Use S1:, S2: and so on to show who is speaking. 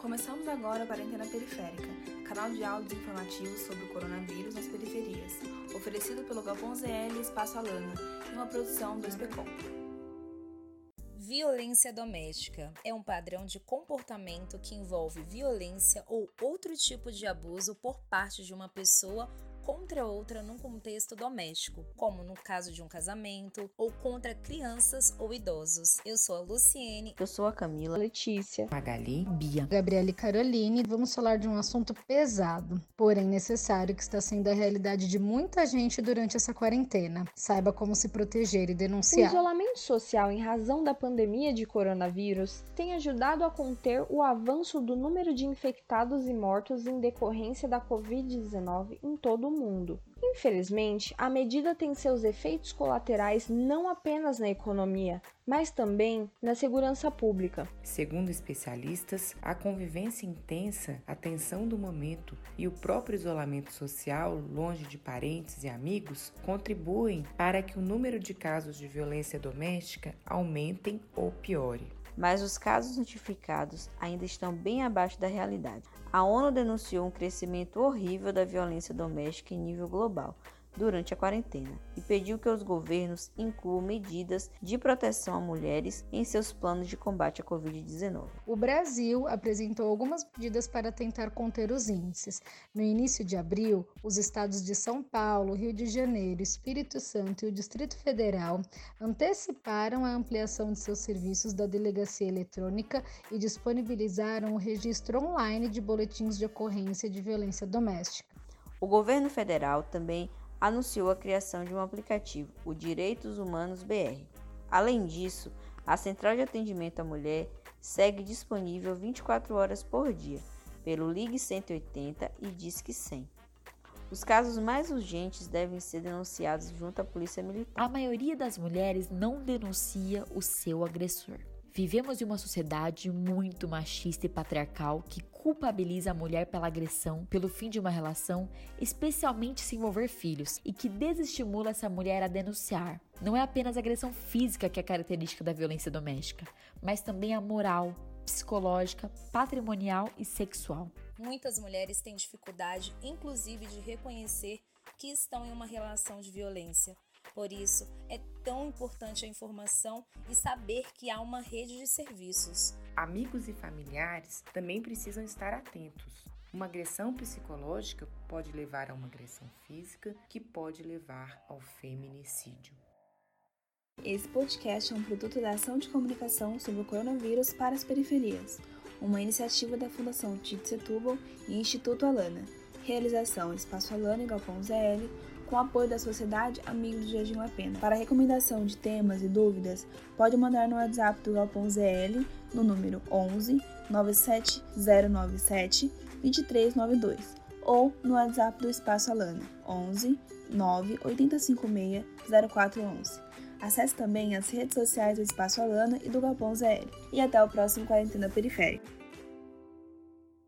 S1: Começamos agora a Quarentena Periférica, canal de áudios informativos sobre o coronavírus nas periferias, oferecido pelo Galpão ZL Espaço Alana, em uma produção do SPCOM.
S2: Violência doméstica é um padrão de comportamento que envolve violência ou outro tipo de abuso por parte de uma pessoa contra outra num contexto doméstico, como no caso de um casamento, ou contra crianças ou idosos. Eu sou a Luciene.
S3: Eu sou a Camila.
S4: Letícia.
S5: Magali. Bia.
S6: Gabriela e Caroline. Vamos falar de um assunto pesado, porém necessário, que está sendo a realidade de muita gente durante essa quarentena. Saiba como se proteger e denunciar.
S4: O isolamento social em razão da pandemia de coronavírus tem ajudado a conter o avanço do número de infectados e mortos em decorrência da Covid-19 em todo o mundo. Infelizmente, a medida tem seus efeitos colaterais não apenas na economia, mas também na segurança pública.
S5: Segundo especialistas, a convivência intensa, a tensão do momento e o próprio isolamento social, longe de parentes e amigos, contribuem para que o número de casos de violência doméstica aumentem ou piore
S3: mas os casos notificados ainda estão bem abaixo da realidade. A ONU denunciou um crescimento horrível da violência doméstica em nível global, durante a quarentena e pediu que os governos incluam medidas de proteção a mulheres em seus planos de combate à Covid-19.
S6: O Brasil apresentou algumas medidas para tentar conter os índices. No início de abril, os estados de São Paulo, Rio de Janeiro, Espírito Santo e o Distrito Federal anteciparam a ampliação de seus serviços da delegacia eletrônica e disponibilizaram o registro online de boletins de ocorrência de violência doméstica.
S3: O governo federal também anunciou a criação de um aplicativo, o Direitos Humanos BR. Além disso, a Central de Atendimento à Mulher segue disponível 24 horas por dia pelo Ligue 180 e Disque 100. Os casos mais urgentes devem ser denunciados junto à Polícia Militar.
S2: A maioria das mulheres não denuncia o seu agressor. Vivemos em uma sociedade muito machista e patriarcal que culpabiliza a mulher pela agressão, pelo fim de uma relação, especialmente se envolver filhos, e que desestimula essa mulher a denunciar. Não é apenas a agressão física que é característica da violência doméstica, mas também a moral, psicológica, patrimonial e sexual. Muitas mulheres têm dificuldade, inclusive, de reconhecer que estão em uma relação de violência por isso, é tão importante a informação e saber que há uma rede de serviços.
S5: Amigos e familiares também precisam estar atentos. Uma agressão psicológica pode levar a uma agressão física, que pode levar ao feminicídio.
S1: Esse podcast é um produto da ação de comunicação sobre o coronavírus para as periferias, uma iniciativa da Fundação Tite Setúbal e Instituto Alana. Realização Espaço Alana e Galpão ZL, com apoio da Sociedade Amigos do Jardim La Pena. Para recomendação de temas e dúvidas, pode mandar no WhatsApp do Galpão ZL no número 11 97097 2392 ou no WhatsApp do Espaço Alana 11 98556 0411. Acesse também as redes sociais do Espaço Alana e do Galpão ZL. E até o próximo Quarentena Periférica.